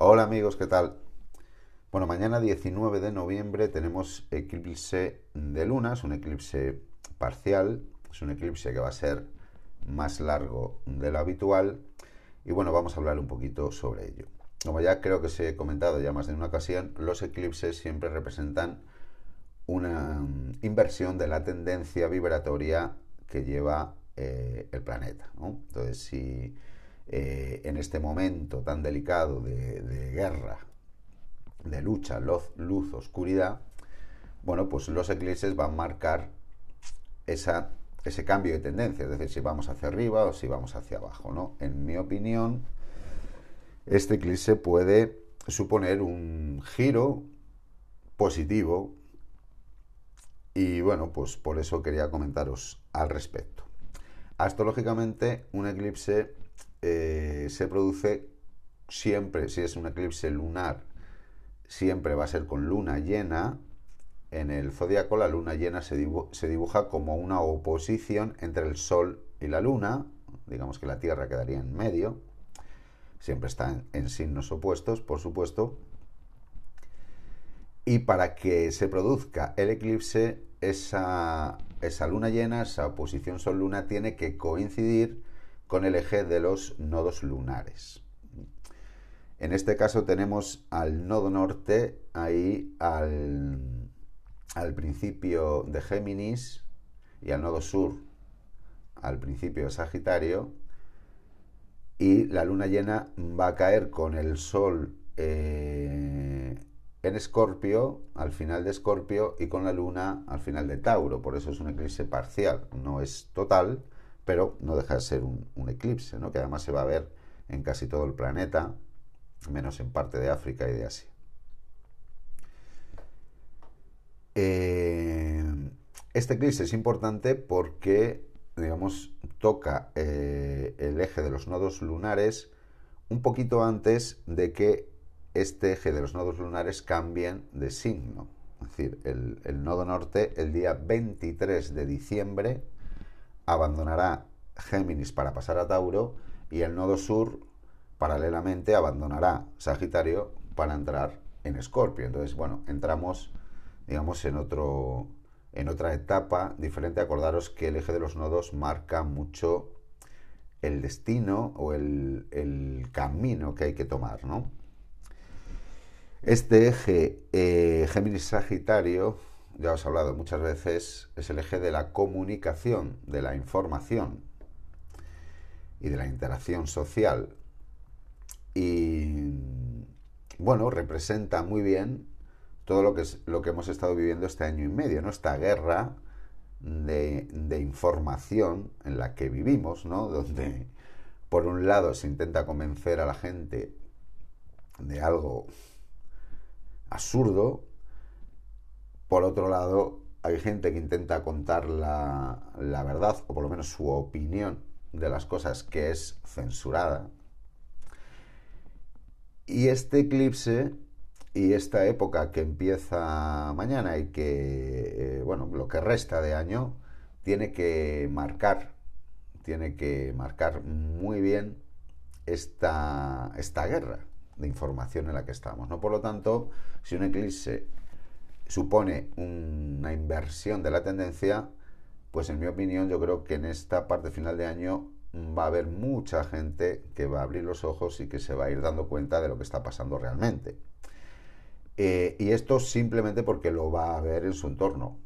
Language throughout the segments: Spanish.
Hola amigos, ¿qué tal? Bueno, mañana 19 de noviembre tenemos eclipse de luna, es un eclipse parcial, es un eclipse que va a ser más largo de lo habitual y bueno, vamos a hablar un poquito sobre ello. Como ya creo que se he comentado ya más de una ocasión, los eclipses siempre representan una inversión de la tendencia vibratoria que lleva eh, el planeta. Entonces, si eh, en este momento tan delicado de, guerra, de lucha, luz, oscuridad, bueno, pues los eclipses van a marcar ese cambio de tendencia, es decir, si vamos hacia arriba o si vamos hacia abajo, ¿no? En mi opinión, este eclipse puede suponer un giro positivo y bueno, pues por eso quería comentaros al respecto. Astrológicamente, un eclipse eh, se produce siempre, si es un eclipse lunar, siempre va a ser con luna llena. En el zodiaco la luna llena se, dibuja como una oposición entre el Sol y la luna. Digamos que la Tierra quedaría en medio. Siempre está en signos opuestos, por supuesto. Y para que se produzca el eclipse, esa, esa luna llena, esa oposición Sol-Luna, tiene que coincidir con el eje de los nodos lunares. En este caso tenemos al nodo norte ahí al, al principio de Géminis y al nodo sur al principio de Sagitario y la luna llena va a caer con el sol eh, en Escorpio, al final de Escorpio, y con la Luna al final de Tauro. Por eso es un eclipse parcial. No es total, pero no deja de ser un, eclipse, ¿no? que además se va a ver en casi todo el planeta, menos en parte de África y de Asia. Eh, este eclipse es importante porque, digamos, toca eh, el eje de los nodos lunares un poquito antes de que este eje de los nodos lunares cambien de signo. Es decir, el, nodo norte el día 23 de diciembre abandonará Géminis para pasar a Tauro y el nodo sur paralelamente abandonará Sagitario para entrar en Escorpio. Entonces, bueno, entramos, digamos, en otro en otra etapa diferente. Acordaros que el eje de los nodos marca mucho el destino o el, el camino que hay que tomar, ¿no? Este eje eh, Géminis-Sagitario, ya os he hablado muchas veces, es el eje de la comunicación, de la información y de la interacción social. Y bueno, representa muy bien todo lo que, es, lo que hemos estado viviendo este año y medio, ¿no? Esta guerra de, de información en la que vivimos, ¿no? Donde por un lado se intenta convencer a la gente de algo absurdo. Por otro lado, hay gente que intenta contar la, verdad, o por lo menos su opinión de las cosas, que es censurada. Y este eclipse y esta época que empieza mañana y que, eh, bueno, lo que resta de año, tiene que marcar, tiene que marcar muy bien esta, esta guerra de información en la que estamos. ¿no? Por lo tanto, si un eclipse supone una inversión de la tendencia, pues en mi opinión yo creo que en esta parte final de año va a haber mucha gente que va a abrir los ojos y que se va a ir dando cuenta de lo que está pasando realmente. Eh, y esto simplemente porque lo va a ver en su entorno.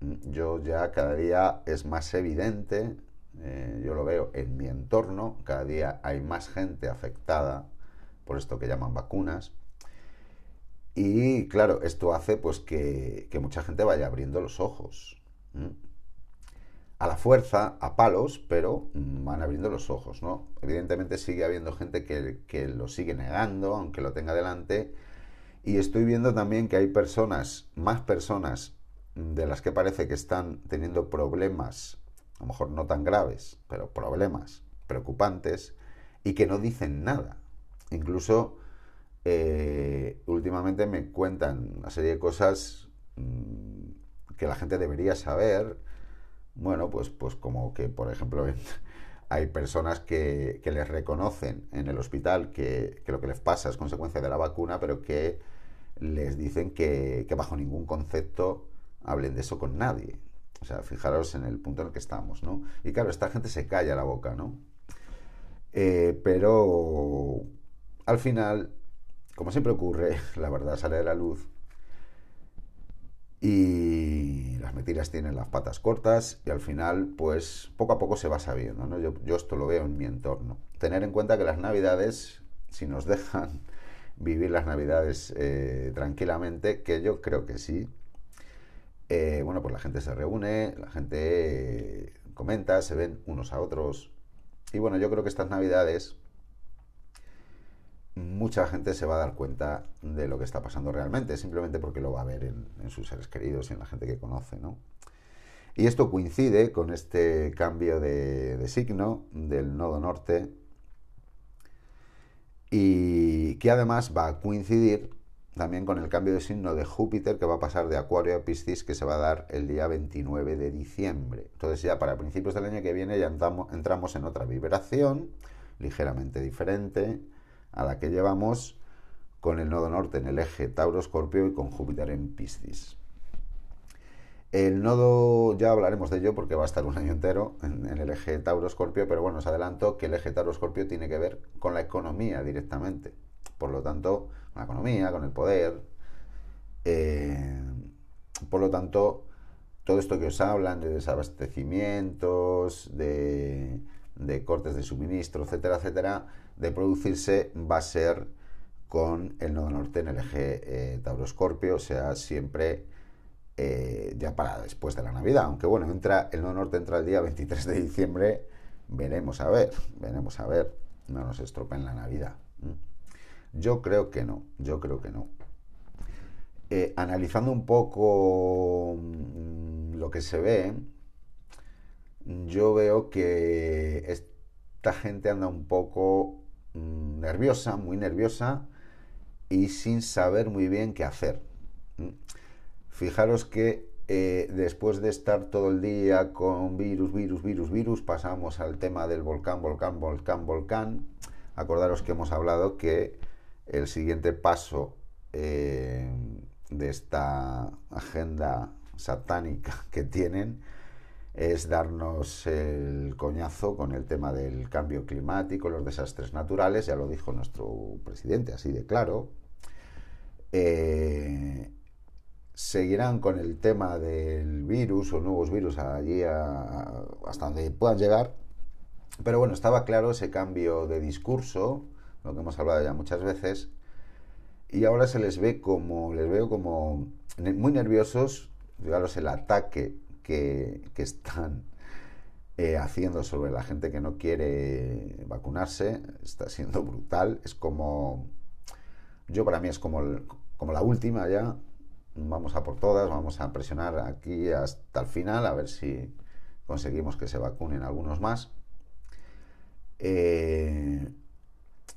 Yo ya cada día es más evidente, eh, yo lo veo en mi entorno, cada día hay más gente afectada por esto que llaman vacunas. Y claro, esto hace pues que, mucha gente vaya abriendo los ojos. A la fuerza, a palos, pero van abriendo los ojos, ¿no? Evidentemente sigue habiendo gente que, lo sigue negando, aunque lo tenga delante. Y estoy viendo también que hay personas, más personas de las que parece que están teniendo problemas, a lo mejor no tan graves, pero problemas preocupantes, y que no dicen nada. Incluso eh, me cuentan una serie de cosas mm, que la gente debería saber. Bueno, pues, pues como que, por ejemplo, hay personas que, les reconocen en el hospital que, lo que les pasa es consecuencia de la vacuna, pero que les dicen que, bajo ningún concepto hablen de eso con nadie. O sea, fijaros en el punto en el que estamos, ¿no? Y claro, esta gente se calla la boca, ¿no? Eh, pero al final, como siempre ocurre, la verdad sale de la luz y las mentiras tienen las patas cortas y al final, pues poco a poco se va sabiendo. ¿no? Yo, esto lo veo en mi entorno. Tener en cuenta que las navidades, si nos dejan vivir las navidades eh, tranquilamente, que yo creo que sí, eh, bueno, pues la gente se reúne, la gente eh, comenta, se ven unos a otros. Y bueno, yo creo que estas navidades mucha gente se va a dar cuenta de lo que está pasando realmente, simplemente porque lo va a ver en, sus seres queridos y en la gente que conoce, ¿no? Y esto coincide con este cambio de, signo del nodo norte y que además va a coincidir también con el cambio de signo de Júpiter que va a pasar de Acuario a Piscis que se va a dar el día 29 de diciembre. Entonces ya para principios del año que viene ya entramos en otra vibración ligeramente diferente a la que llevamos con el nodo norte en el eje Tauro-Escorpio y con Júpiter en Piscis. El nodo, ya hablaremos de ello porque va a estar un año entero en, el eje Tauro-Escorpio, pero bueno, os adelanto que el eje Tauro-Escorpio tiene que ver con la economía directamente. Por lo tanto, con la economía, con el poder. Eh, por lo tanto, todo esto que os hablan de desabastecimientos, de, de cortes de suministro, etcétera, etcétera, de producirse va a ser con el nodo norte en el eje eh, Tauro-Escorpio, o sea, siempre eh, ya para después de la Navidad. Aunque bueno, entra, el nodo norte entra el día 23 de diciembre, veremos a ver, veremos a ver, no nos estropen la Navidad. Yo creo que no, yo creo que no. Eh, analizando un poco mm, lo que se ve, yo veo que esta gente anda un poco Mm, nerviosa, muy nerviosa y sin saber muy bien qué hacer. Fijaros que eh, después de estar todo el día con virus, virus, virus, virus, pasamos al tema del volcán, volcán, volcán, volcán. Acordaros que hemos hablado que el siguiente paso eh, de esta agenda satánica que tienen es darnos el coñazo con el tema del cambio climático, los desastres naturales, ya lo dijo nuestro presidente, así de claro. Eh, seguirán con el tema del virus o nuevos virus allí hasta donde puedan llegar. Pero bueno, estaba claro ese cambio de discurso, lo que hemos hablado ya muchas veces, y ahora se les ve como, les veo como muy nerviosos, fijaros el ataque que, están eh, haciendo sobre la gente que no quiere vacunarse está siendo brutal. Es como, yo para mí es como, como la última ya. Vamos a por todas, vamos a presionar aquí hasta el final a ver si conseguimos que se vacunen algunos más. Eh,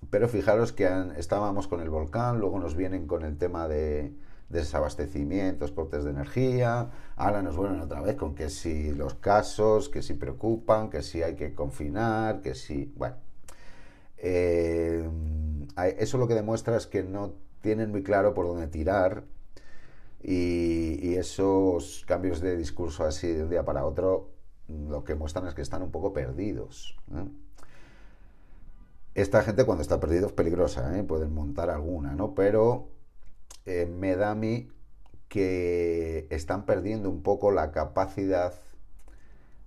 pero fijaros que estábamos con el volcán, luego nos vienen con el tema de, desabastecimientos, cortes de energía. Ahora nos vuelven otra vez con que si los casos, que si preocupan, que si hay que confinar, que si. Bueno. Eh, eso lo que demuestra es que no tienen muy claro por dónde tirar y, esos cambios de discurso así de un día para otro lo que muestran es que están un poco perdidos. ¿eh? Esta gente cuando está perdido es peligrosa, ¿eh? pueden montar alguna, ¿no? Pero eh, me da a mí que están perdiendo un poco la capacidad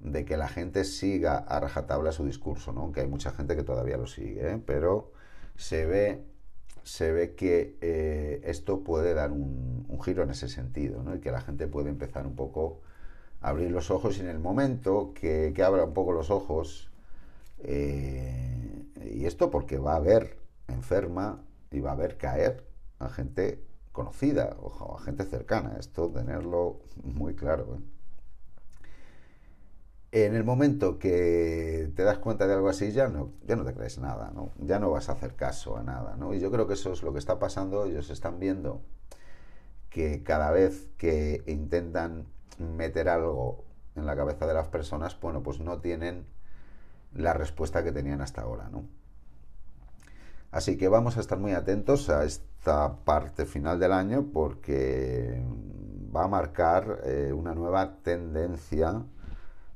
de que la gente siga a rajatabla su discurso, ¿no? Aunque hay mucha gente que todavía lo sigue, ¿eh? pero se ve, se ve que eh, esto puede dar un, giro en ese sentido, ¿no? Y que la gente puede empezar un poco a abrir los ojos y en el momento que, que abra un poco los ojos, y esto porque va a haber enferma y va a haber caer a gente conocida o a gente cercana. Esto tenerlo muy claro. ¿eh? En el momento que te das cuenta de algo así, ya no, ya no te crees nada, ¿no? ya no vas a hacer caso a nada. ¿no? Y yo creo que eso es lo que está pasando. Ellos están viendo que cada vez que intentan meter algo en la cabeza de las personas, bueno, pues no tienen la respuesta que tenían hasta ahora, ¿no? Así que vamos a estar muy atentos a esta parte final del año porque va a marcar eh, una nueva tendencia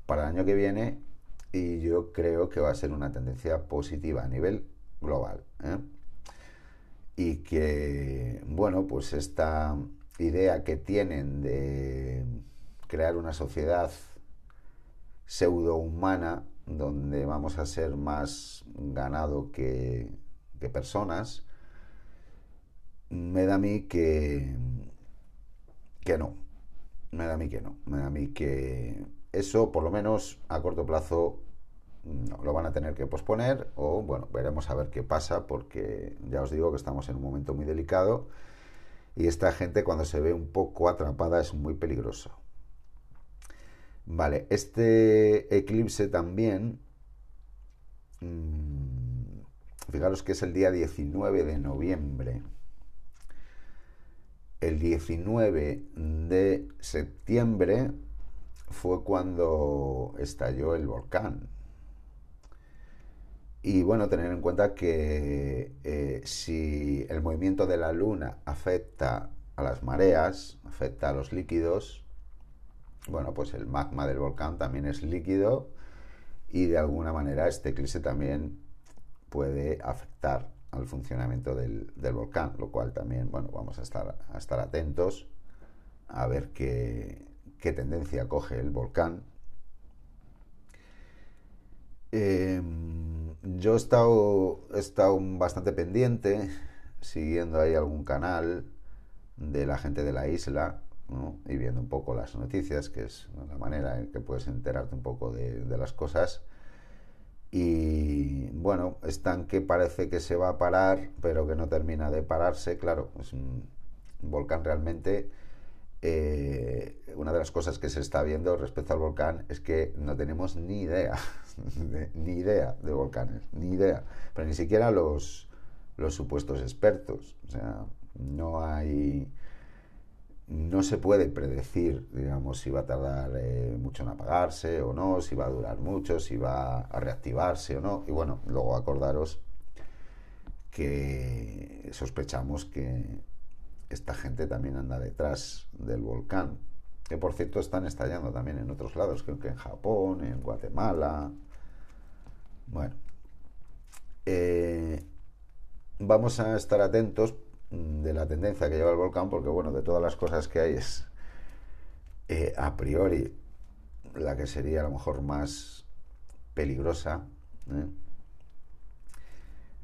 para el año que viene y yo creo que va a ser una tendencia positiva a nivel global. ¿eh? Y que, bueno, pues esta idea que tienen de crear una sociedad pseudo-humana donde vamos a ser más ganado que, que personas, me da a mí que, que no. Me da a mí que no. Me da a mí que eso, por lo menos a corto plazo, no, lo van a tener que posponer o, bueno, veremos a ver qué pasa porque ya os digo que estamos en un momento muy delicado y esta gente cuando se ve un poco atrapada es muy peligroso. Vale, este eclipse también, mmm, fijaros que es el día 19 de noviembre. El 19 de septiembre fue cuando estalló el volcán. Y bueno, tener en cuenta que eh, si el movimiento de la luna afecta a las mareas, afecta a los líquidos, bueno, pues el magma del volcán también es líquido y de alguna manera este eclipse también puede afectar al funcionamiento del, volcán, lo cual también, bueno, vamos a estar, atentos a ver qué, tendencia coge el volcán. Em, yo he estado, he estado bastante pendiente, siguiendo ahí algún canal de la gente de la isla y viendo un poco las noticias, que es la manera en que puedes enterarte un poco de, las cosas. Y bueno, están que parece que se va a parar, pero que no termina de pararse. Claro, es un volcán realmente eh, una de las cosas que se está viendo respecto al volcán es que no tenemos ni idea, ni idea de volcanes, ni idea, pero ni siquiera los, los supuestos expertos. O sea, no hay, no se puede predecir, digamos, si va a tardar eh, mucho en apagarse o no, si va a durar mucho, si va a reactivarse o no. Y bueno, luego acordaros que sospechamos que esta gente también anda detrás del volcán, que por cierto están estallando también en otros lados, creo que en Japón, en Guatemala. Bueno, eh, vamos a estar atentos de la tendencia que lleva el volcán, porque bueno, de todas las cosas que hay es eh, a priori la que sería a lo mejor más peligrosa. ¿eh?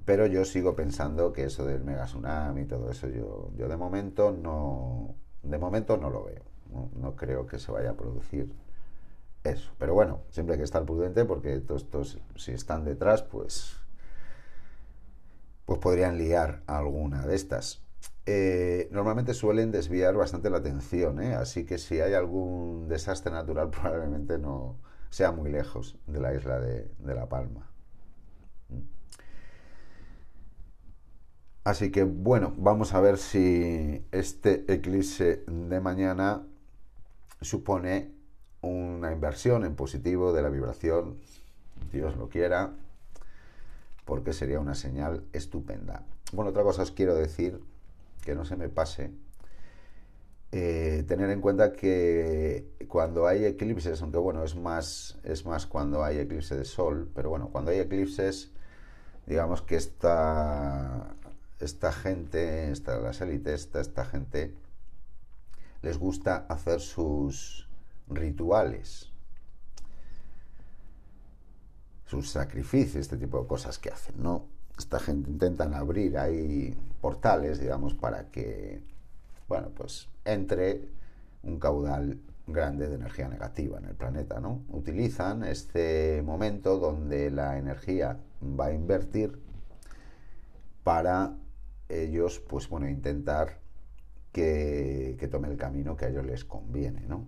Pero yo sigo pensando que eso del mega tsunami y todo eso, yo, yo de momento no, de momento no lo veo. No, creo que se vaya a producir eso. Pero bueno, siempre hay que estar prudente porque todos estos, si están detrás, pues, pues podrían liar alguna de estas. Eh, normalmente suelen desviar bastante la atención, ¿eh? así que si hay algún desastre natural probablemente no sea muy lejos de la isla de La Palma. Así que bueno, vamos a ver si este eclipse de mañana supone una inversión en positivo de la vibración, Dios lo quiera, porque sería una señal estupenda. Bueno, otra cosa os quiero decir, que no se me pase, eh, tener en cuenta que cuando hay eclipses, aunque bueno, es más, es más cuando hay eclipse de sol, pero bueno, cuando hay eclipses, digamos que esta esta gente, esta, las élites, esta, gente, les gusta hacer sus rituales, sus sacrificios, este tipo de cosas que hacen, ¿no? Esta gente intentan abrir ahí portales, digamos, para que, bueno, pues entre un caudal grande de energía negativa en el planeta, ¿no? Utilizan este momento donde la energía va a invertir para ellos, pues bueno, intentar que, tome el camino que a ellos les conviene, ¿no?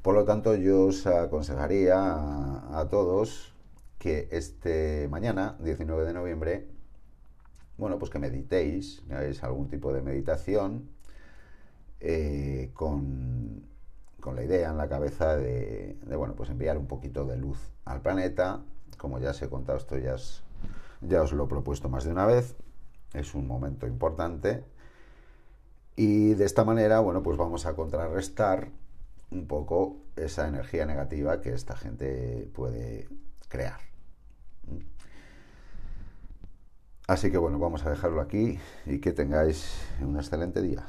Por lo tanto, yo os aconsejaría a, todos que este mañana, 19 de noviembre, bueno, pues que meditéis, hagáis algún tipo de meditación eh, con, con, la idea en la cabeza de, bueno, pues enviar un poquito de luz al planeta. Como ya os he contado, esto ya, ya os lo he propuesto más de una vez, es un momento importante. Y de esta manera, bueno, pues vamos a contrarrestar un poco esa energía negativa que esta gente puede crear. Así que bueno, vamos a dejarlo aquí y que tengáis un excelente día.